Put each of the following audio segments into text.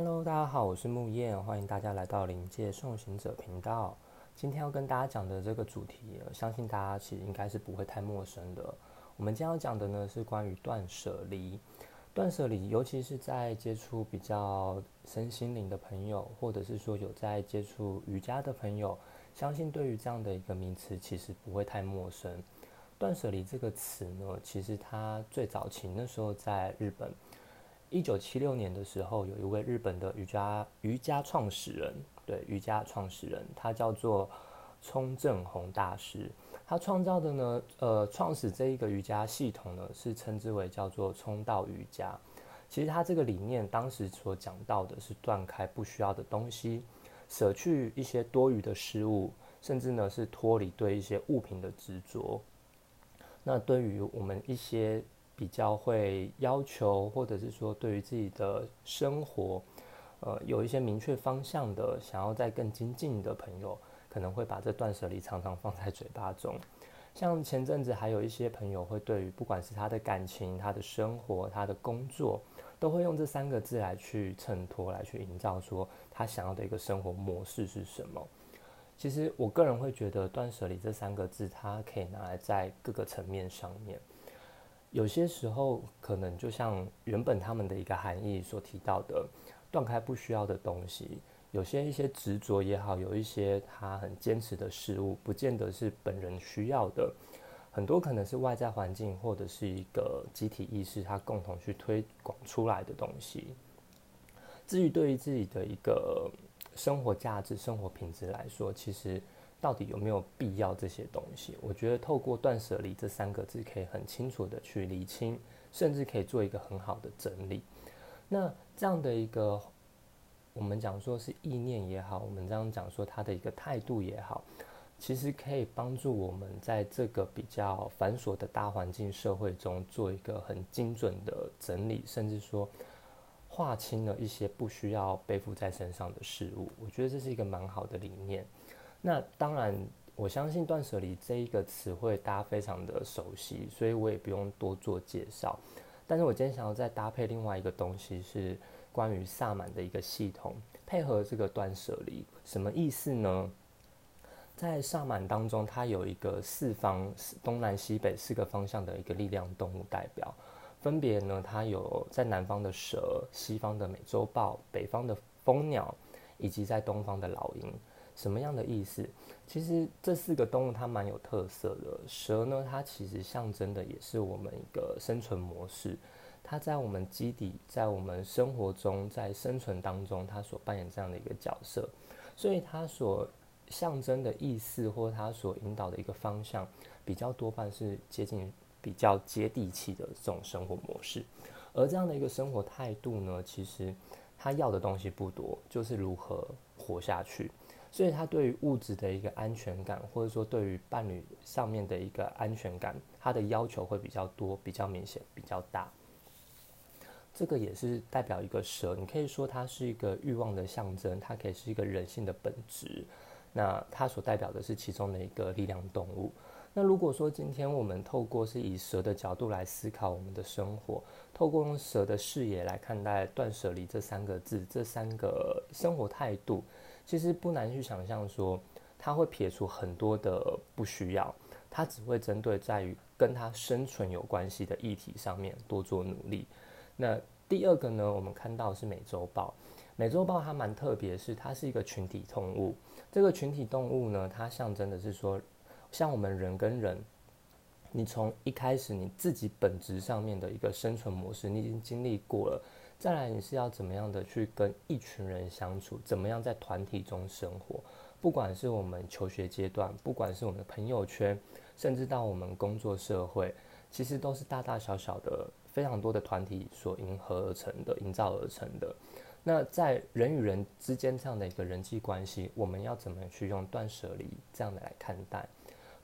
Hello，大家好，我是木燕，欢迎大家来到灵界送行者频道。今天要跟大家讲的这个主题，相信大家其实应该是不会太陌生的。我们今天要讲的呢是关于断舍离。断舍离，尤其是在接触比较身心灵的朋友，或者是说有在接触瑜伽的朋友，相信对于这样的一个名词，其实不会太陌生。断舍离这个词呢，其实它最早期那时候在日本。一九七六年的时候，有一位日本的瑜伽瑜伽创始人，对瑜伽创始人，他叫做冲正弘大师。他创造的呢，呃，创始这一个瑜伽系统呢，是称之为叫做冲道瑜伽。其实他这个理念当时所讲到的是断开不需要的东西，舍去一些多余的事物，甚至呢是脱离对一些物品的执着。那对于我们一些。比较会要求，或者是说对于自己的生活，呃，有一些明确方向的，想要再更精进的朋友，可能会把这断舍离常常放在嘴巴中。像前阵子还有一些朋友会对于不管是他的感情、他的生活、他的工作，都会用这三个字来去衬托、来去营造，说他想要的一个生活模式是什么。其实我个人会觉得，断舍离这三个字，它可以拿来在各个层面上面。有些时候，可能就像原本他们的一个含义所提到的，断开不需要的东西。有些一些执着也好，有一些他很坚持的事物，不见得是本人需要的。很多可能是外在环境或者是一个集体意识，他共同去推广出来的东西。至于对于自己的一个生活价值、生活品质来说，其实。到底有没有必要这些东西？我觉得透过断舍离这三个字，可以很清楚的去理清，甚至可以做一个很好的整理。那这样的一个，我们讲说是意念也好，我们这样讲说他的一个态度也好，其实可以帮助我们在这个比较繁琐的大环境社会中，做一个很精准的整理，甚至说划清了一些不需要背负在身上的事物。我觉得这是一个蛮好的理念。那当然，我相信断舍离这一个词汇大家非常的熟悉，所以我也不用多做介绍。但是我今天想要再搭配另外一个东西，是关于萨满的一个系统，配合这个断舍离，什么意思呢？在萨满当中，它有一个四方东南西北四个方向的一个力量动物代表，分别呢，它有在南方的蛇，西方的美洲豹，北方的蜂鸟，以及在东方的老鹰。什么样的意思？其实这四个动物它蛮有特色的。蛇呢，它其实象征的也是我们一个生存模式。它在我们基底，在我们生活中，在生存当中，它所扮演这样的一个角色。所以它所象征的意思，或它所引导的一个方向，比较多半是接近比较接地气的这种生活模式。而这样的一个生活态度呢，其实它要的东西不多，就是如何活下去。所以他对于物质的一个安全感，或者说对于伴侣上面的一个安全感，他的要求会比较多、比较明显、比较大。这个也是代表一个蛇，你可以说它是一个欲望的象征，它可以是一个人性的本质。那它所代表的是其中的一个力量动物。那如果说今天我们透过是以蛇的角度来思考我们的生活，透过用蛇的视野来看待断舍离这三个字、这三个生活态度。其实不难去想象，说他会撇除很多的不需要，他只会针对在于跟他生存有关系的议题上面多做努力。那第二个呢，我们看到是美洲豹，美洲豹它蛮特别，是它是一个群体动物。这个群体动物呢，它象征的是说，像我们人跟人，你从一开始你自己本质上面的一个生存模式，你已经经历过了。再来，你是要怎么样的去跟一群人相处？怎么样在团体中生活？不管是我们求学阶段，不管是我们的朋友圈，甚至到我们工作社会，其实都是大大小小的非常多的团体所迎合而成的、营造而成的。那在人与人之间这样的一个人际关系，我们要怎么去用断舍离这样的来看待？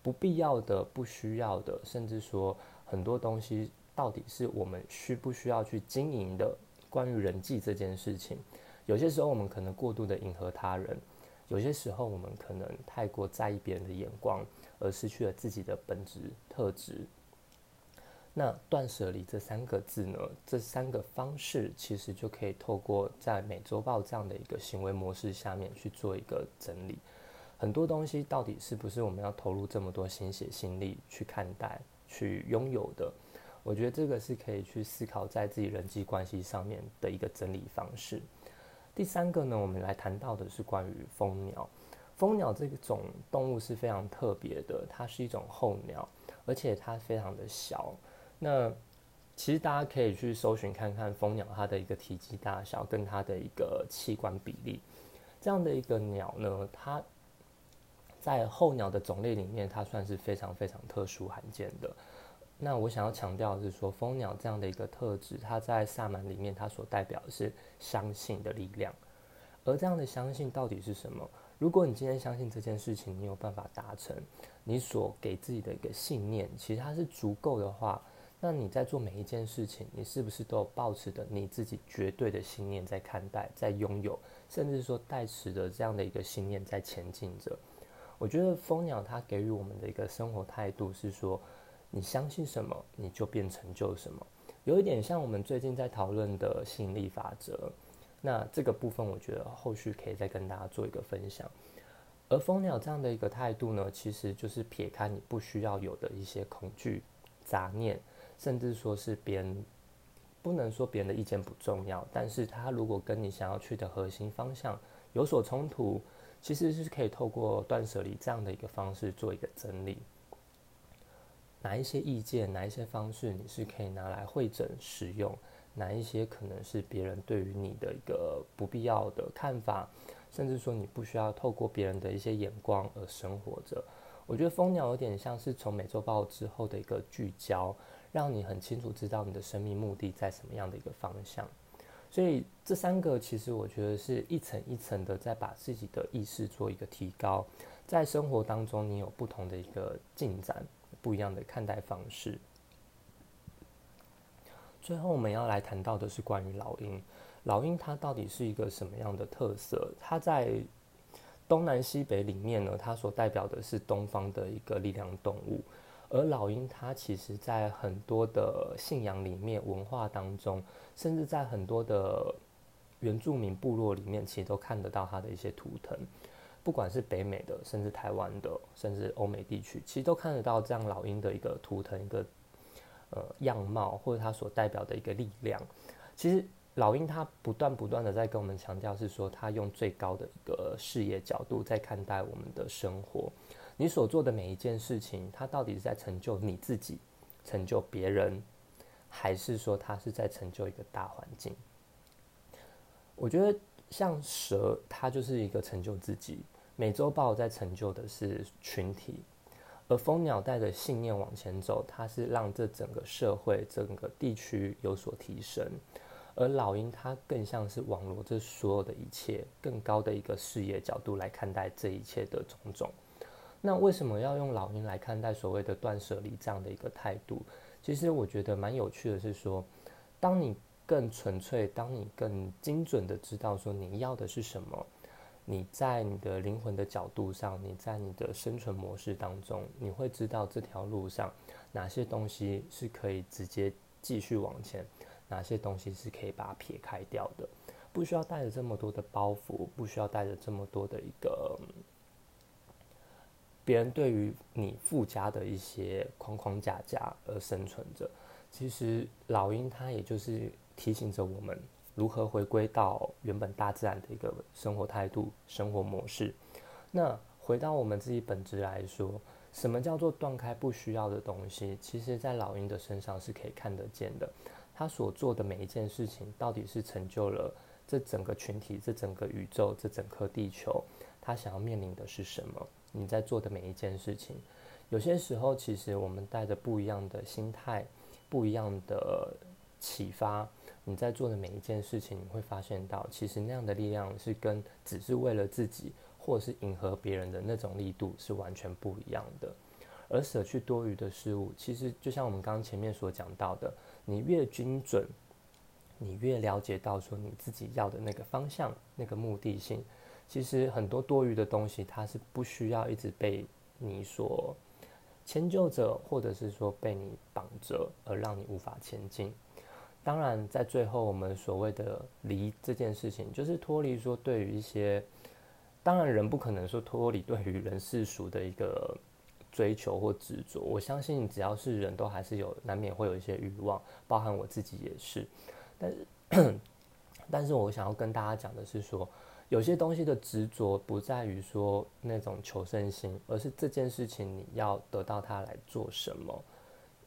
不必要的、不需要的，甚至说很多东西，到底是我们需不需要去经营的？关于人际这件事情，有些时候我们可能过度的迎合他人，有些时候我们可能太过在意别人的眼光，而失去了自己的本质特质。那断舍离这三个字呢，这三个方式其实就可以透过在美洲豹这样的一个行为模式下面去做一个整理。很多东西到底是不是我们要投入这么多心血心力去看待、去拥有的？我觉得这个是可以去思考在自己人际关系上面的一个整理方式。第三个呢，我们来谈到的是关于蜂鸟。蜂鸟这种动物是非常特别的，它是一种候鸟，而且它非常的小。那其实大家可以去搜寻看看蜂鸟它的一个体积大小跟它的一个器官比例，这样的一个鸟呢，它在候鸟的种类里面，它算是非常非常特殊罕见的。那我想要强调的是说，蜂鸟这样的一个特质，它在萨满里面，它所代表的是相信的力量。而这样的相信到底是什么？如果你今天相信这件事情，你有办法达成你所给自己的一个信念，其实它是足够的话。那你在做每一件事情，你是不是都有抱持的你自己绝对的信念在看待、在拥有，甚至说带持的这样的一个信念在前进着？我觉得蜂鸟它给予我们的一个生活态度是说，你相信什么，你就变成就什么，有一点像我们最近在讨论的吸引力法则。那这个部分，我觉得后续可以再跟大家做一个分享。而蜂鸟这样的一个态度呢，其实就是撇开你不需要有的一些恐惧、杂念。甚至说是别人不能说别人的意见不重要，但是他如果跟你想要去的核心方向有所冲突，其实是可以透过断舍离这样的一个方式做一个整理。哪一些意见，哪一些方式你是可以拿来会诊使用？哪一些可能是别人对于你的一个不必要的看法，甚至说你不需要透过别人的一些眼光而生活着？我觉得蜂鸟有点像是从美洲豹之后的一个聚焦。让你很清楚知道你的生命目的在什么样的一个方向，所以这三个其实我觉得是一层一层的在把自己的意识做一个提高，在生活当中你有不同的一个进展，不一样的看待方式。最后我们要来谈到的是关于老鹰，老鹰它到底是一个什么样的特色？它在东南西北里面呢，它所代表的是东方的一个力量动物。而老鹰，它其实在很多的信仰里面、文化当中，甚至在很多的原住民部落里面，其实都看得到它的一些图腾。不管是北美的，甚至台湾的，甚至欧美地区，其实都看得到这样老鹰的一个图腾、一个呃样貌，或者它所代表的一个力量。其实老鹰它不断不断的在跟我们强调，是说它用最高的一个视野角度在看待我们的生活。你所做的每一件事情，它到底是在成就你自己、成就别人，还是说它是在成就一个大环境？我觉得像蛇，它就是一个成就自己；美洲豹在成就的是群体，而蜂鸟带着信念往前走，它是让这整个社会、整个地区有所提升；而老鹰，它更像是网罗这所有的一切，更高的一个视野角度来看待这一切的种种。那为什么要用老鹰来看待所谓的断舍离这样的一个态度？其实我觉得蛮有趣的，是说，当你更纯粹，当你更精准的知道说你要的是什么，你在你的灵魂的角度上，你在你的生存模式当中，你会知道这条路上哪些东西是可以直接继续往前，哪些东西是可以把它撇开掉的，不需要带着这么多的包袱，不需要带着这么多的一个。别人对于你附加的一些框框架架而生存着，其实老鹰它也就是提醒着我们如何回归到原本大自然的一个生活态度、生活模式。那回到我们自己本质来说，什么叫做断开不需要的东西？其实，在老鹰的身上是可以看得见的。他所做的每一件事情，到底是成就了这整个群体、这整个宇宙、这整颗地球，他想要面临的是什么？你在做的每一件事情，有些时候其实我们带着不一样的心态、不一样的启发，你在做的每一件事情，你会发现到，其实那样的力量是跟只是为了自己或是迎合别人的那种力度是完全不一样的。而舍去多余的事物，其实就像我们刚刚前面所讲到的，你越精准，你越了解到说你自己要的那个方向、那个目的性。其实很多多余的东西，它是不需要一直被你所迁就着，或者是说被你绑着，而让你无法前进。当然，在最后，我们所谓的离这件事情，就是脱离说对于一些，当然人不可能说脱离对于人世俗的一个追求或执着。我相信，只要是人都还是有难免会有一些欲望，包含我自己也是。但是，但是我想要跟大家讲的是说。有些东西的执着不在于说那种求胜心，而是这件事情你要得到它来做什么，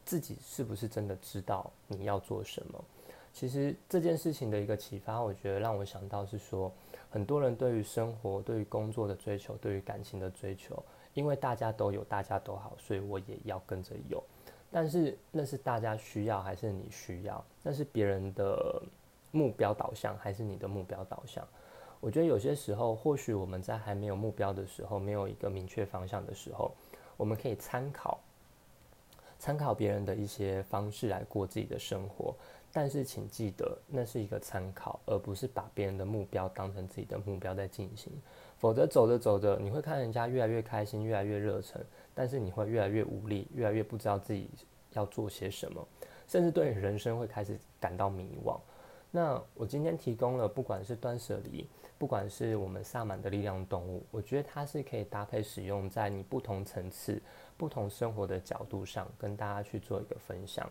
自己是不是真的知道你要做什么？其实这件事情的一个启发，我觉得让我想到是说，很多人对于生活、对于工作的追求、对于感情的追求，因为大家都有，大家都好，所以我也要跟着有。但是那是大家需要还是你需要？那是别人的目标导向还是你的目标导向？我觉得有些时候，或许我们在还没有目标的时候，没有一个明确方向的时候，我们可以参考参考别人的一些方式来过自己的生活。但是，请记得，那是一个参考，而不是把别人的目标当成自己的目标在进行。否则，走着走着，你会看人家越来越开心，越来越热忱，但是你会越来越无力，越来越不知道自己要做些什么，甚至对人生会开始感到迷惘。那我今天提供了，不管是断舍离。不管是我们萨满的力量动物，我觉得它是可以搭配使用在你不同层次、不同生活的角度上，跟大家去做一个分享。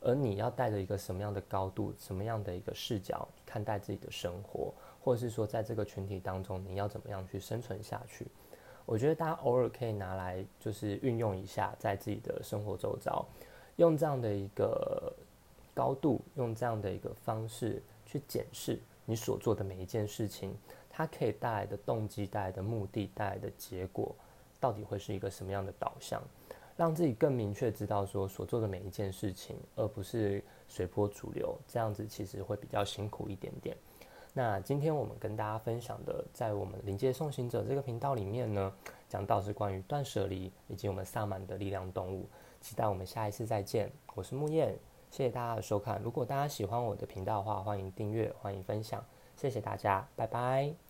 而你要带着一个什么样的高度、什么样的一个视角看待自己的生活，或者是说在这个群体当中，你要怎么样去生存下去？我觉得大家偶尔可以拿来就是运用一下，在自己的生活周遭，用这样的一个高度，用这样的一个方式去检视。你所做的每一件事情，它可以带来的动机、带来的目的、带来的结果，到底会是一个什么样的导向？让自己更明确知道说所做的每一件事情，而不是随波逐流，这样子其实会比较辛苦一点点。那今天我们跟大家分享的，在我们临界送行者这个频道里面呢，讲到是关于断舍离以及我们萨满的力量动物。期待我们下一次再见，我是木燕。谢谢大家的收看。如果大家喜欢我的频道的话，欢迎订阅，欢迎分享。谢谢大家，拜拜。